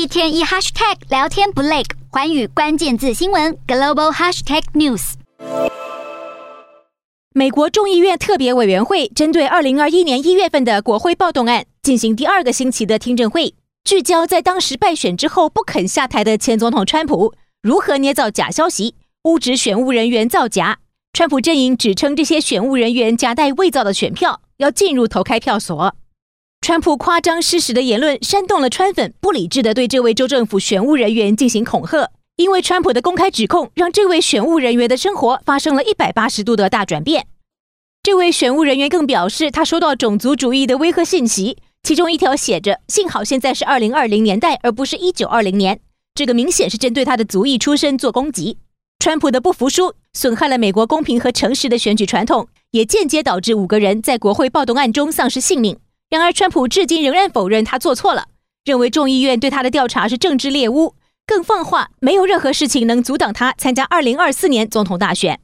一天一 hashtag 聊天不累，寰宇关键字新闻 global hashtag news。美国众议院特别委员会针对二零二一年一月份的国会暴动案进行第二个星期的听证会，聚焦在当时败选之后不肯下台的前总统川普如何捏造假消息，诬指选务人员造假。川普阵营指称这些选务人员夹带伪造的选票，要进入投开票所。川普夸张失实的言论煽动了川粉不理智地对这位州政府选务人员进行恐吓，因为川普的公开指控让这位选务人员的生活发生了一百八十度的大转变。这位选务人员更表示，他收到种族主义的威吓信息，其中一条写着：“幸好现在是二零二零年代，而不是一九二零年。”这个明显是针对他的族裔出身做攻击。川普的不服输损害了美国公平和诚实的选举传统，也间接导致五个人在国会暴动案中丧失性命。然而，川普至今仍然否认他做错了，认为众议院对他的调查是政治猎巫，更放话没有任何事情能阻挡他参加二零二四年总统大选。